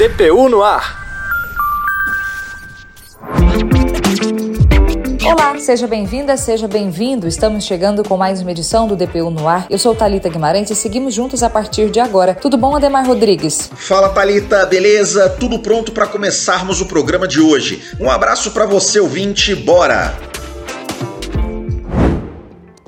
DPU no ar. Olá, seja bem-vinda, seja bem-vindo. Estamos chegando com mais uma edição do DPU no ar. Eu sou Talita Guimarães e seguimos juntos a partir de agora. Tudo bom, Ademar Rodrigues? Fala, Talita, beleza? Tudo pronto para começarmos o programa de hoje. Um abraço para você, ouvinte. Bora!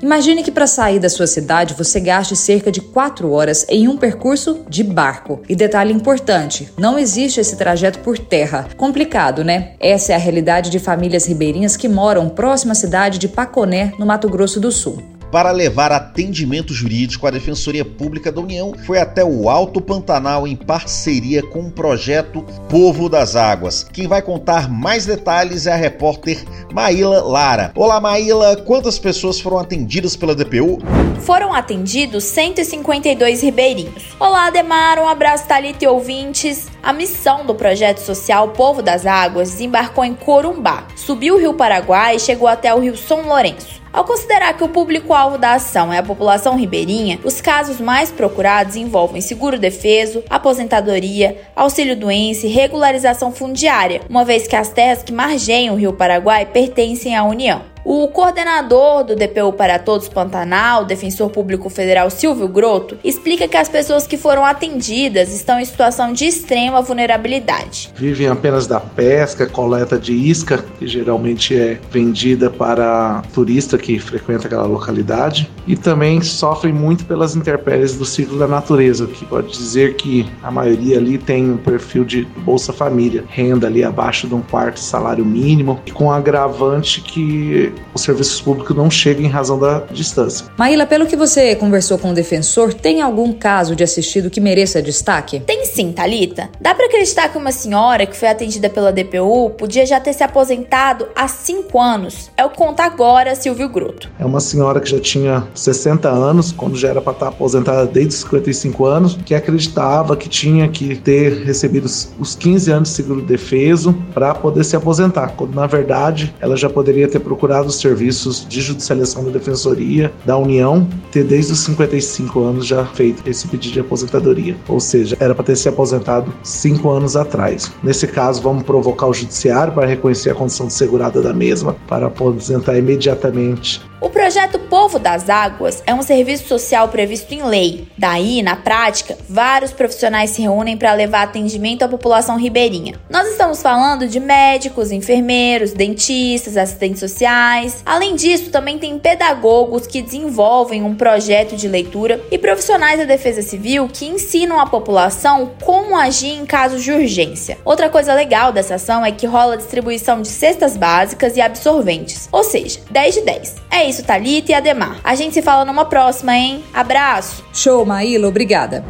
Imagine que para sair da sua cidade você gaste cerca de 4 horas em um percurso de barco. E detalhe importante: não existe esse trajeto por terra. Complicado, né? Essa é a realidade de famílias ribeirinhas que moram próxima à cidade de Paconé, no Mato Grosso do Sul. Para levar atendimento jurídico, a Defensoria Pública da União foi até o Alto Pantanal em parceria com o projeto Povo das Águas. Quem vai contar mais detalhes é a repórter Maíla Lara. Olá, Maíla, quantas pessoas foram atendidas pela DPU? Foram atendidos 152 ribeirinhos. Olá, Ademar, um abraço, Thalita e ouvintes. A missão do projeto social Povo das Águas desembarcou em Corumbá, subiu o Rio Paraguai e chegou até o Rio São Lourenço. Ao considerar que o público-alvo da ação é a população ribeirinha, os casos mais procurados envolvem seguro-defeso, aposentadoria, auxílio-doença e regularização fundiária, uma vez que as terras que margeiam o Rio Paraguai pertencem à União. O coordenador do DPU para Todos Pantanal, defensor público federal Silvio Groto, explica que as pessoas que foram atendidas estão em situação de extrema vulnerabilidade. Vivem apenas da pesca, coleta de isca, que geralmente é vendida para turista que frequenta aquela localidade, e também sofrem muito pelas intempéries do ciclo da natureza, que pode dizer que a maioria ali tem um perfil de Bolsa Família, renda ali abaixo de um quarto salário mínimo, com agravante que os serviços públicos não chegam em razão da distância. Maíla, pelo que você conversou com o defensor, tem algum caso de assistido que mereça destaque? Tem sim, Talita. Dá para acreditar que uma senhora que foi atendida pela DPU podia já ter se aposentado há cinco anos? É o conta agora Silvio Gruto. É uma senhora que já tinha 60 anos, quando já era para estar aposentada desde os 55 anos, que acreditava que tinha que ter recebido os 15 anos de seguro defeso para poder se aposentar, quando na verdade ela já poderia ter procurado os serviços de judicialização da Defensoria da União ter desde os 55 anos já feito esse pedido de aposentadoria. Ou seja, era para ter se aposentado cinco anos atrás. Nesse caso, vamos provocar o judiciário para reconhecer a condição de segurada da mesma, para aposentar imediatamente o projeto Povo das Águas é um serviço social previsto em lei. Daí, na prática, vários profissionais se reúnem para levar atendimento à população ribeirinha. Nós estamos falando de médicos, enfermeiros, dentistas, assistentes sociais. Além disso, também tem pedagogos que desenvolvem um projeto de leitura e profissionais da Defesa Civil que ensinam a população como agir em casos de urgência. Outra coisa legal dessa ação é que rola distribuição de cestas básicas e absorventes, ou seja, 10 de 10. É isso, Thalita e Ademar. A gente se fala numa próxima, hein? Abraço! Show, Maíla, obrigada.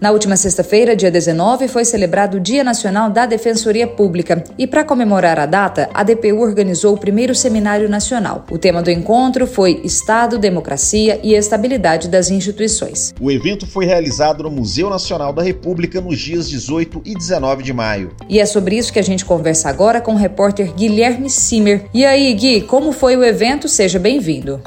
Na última sexta-feira, dia 19, foi celebrado o Dia Nacional da Defensoria Pública e, para comemorar a data, a DPU organizou o primeiro seminário nacional. O tema do encontro foi Estado, Democracia e Estabilidade das Instituições. O evento foi realizado no Museu Nacional da República nos dias 18 e 19 de maio. E é sobre isso que a gente conversa agora com o repórter Guilherme Simer. E aí, Gui, como foi o evento? Seja bem-vindo.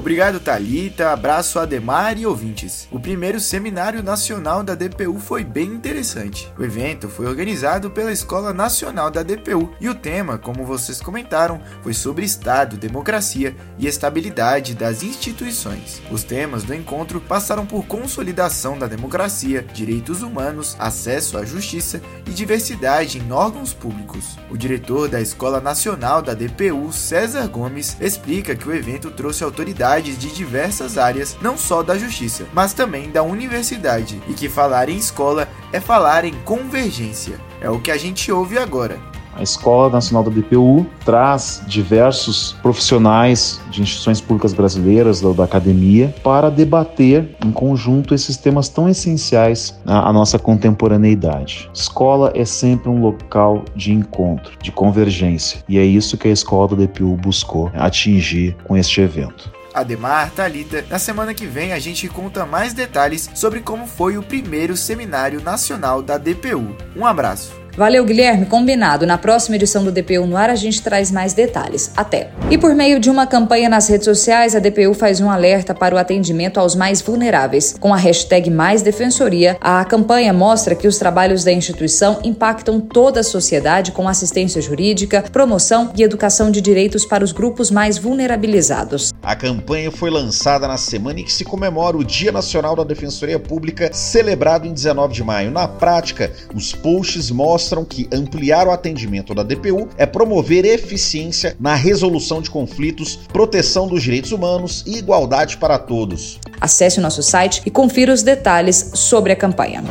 Obrigado, Talita. Abraço Ademar e ouvintes. Primeiro seminário nacional da DPU foi bem interessante. O evento foi organizado pela Escola Nacional da DPU e o tema, como vocês comentaram, foi sobre Estado, democracia e estabilidade das instituições. Os temas do encontro passaram por consolidação da democracia, direitos humanos, acesso à justiça e diversidade em órgãos públicos. O diretor da Escola Nacional da DPU, César Gomes, explica que o evento trouxe autoridade de diversas áreas, não só da justiça, mas também da universidade, e que falar em escola é falar em convergência. É o que a gente ouve agora. A Escola Nacional da DPU traz diversos profissionais de instituições públicas brasileiras, da, da, academia, para debater em conjunto esses temas tão essenciais à, à nossa contemporaneidade. Escola é sempre um local de encontro, de convergência, e é isso que a Escola da DPU buscou atingir com este evento. Ademar, Talita, na semana que vem a gente conta mais detalhes sobre como foi o primeiro seminário nacional da DPU. Um abraço. Valeu, Guilherme, combinado. Na próxima edição do DPU no ar a gente traz mais detalhes. Até. E por meio de uma campanha nas redes sociais, a DPU faz um alerta para o atendimento aos mais vulneráveis. Com a hashtag Mais Defensoria, a campanha mostra que os trabalhos da instituição impactam toda a sociedade com assistência jurídica, promoção e educação de direitos para os grupos mais vulnerabilizados. A campanha foi lançada na semana em que se comemora o Dia Nacional da Defensoria Pública, celebrado em 19 de maio. Na prática, os posts mostram que ampliar o atendimento da DPU é promover eficiência na resolução de conflitos, proteção dos direitos humanos e igualdade para todos. Acesse o nosso site e confira os detalhes sobre a campanha.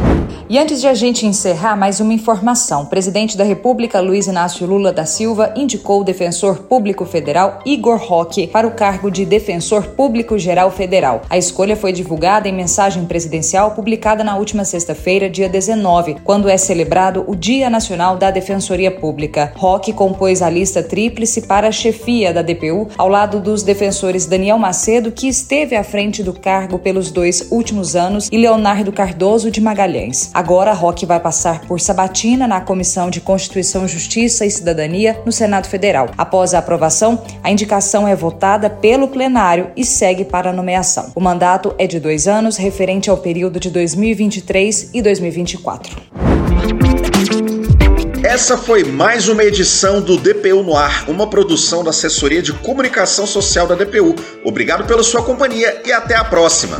E antes de a gente encerrar, mais uma informação. O presidente da República, Luiz Inácio Lula da Silva, indicou o defensor público federal Igor Roque para o cargo de defensor público geral federal. A escolha foi divulgada em mensagem presidencial publicada na última sexta-feira, dia 19, quando é celebrado o Dia Nacional da Defensoria Pública. Roque compôs a lista tríplice para a chefia da DPU, ao lado dos defensores Daniel Macedo, que esteve à frente do cargo pelos dois últimos anos, e Leonardo Cardoso de Magalhães. Agora, Roque vai passar por sabatina na Comissão de Constituição, Justiça e Cidadania no Senado Federal. Após a aprovação, a indicação é votada pelo plenário e segue para a nomeação. O mandato é de dois anos, referente ao período de 2023 e 2024. Essa foi mais uma edição do DPU no Ar, uma produção da Assessoria de Comunicação Social da DPU. Obrigado pela sua companhia e até a próxima.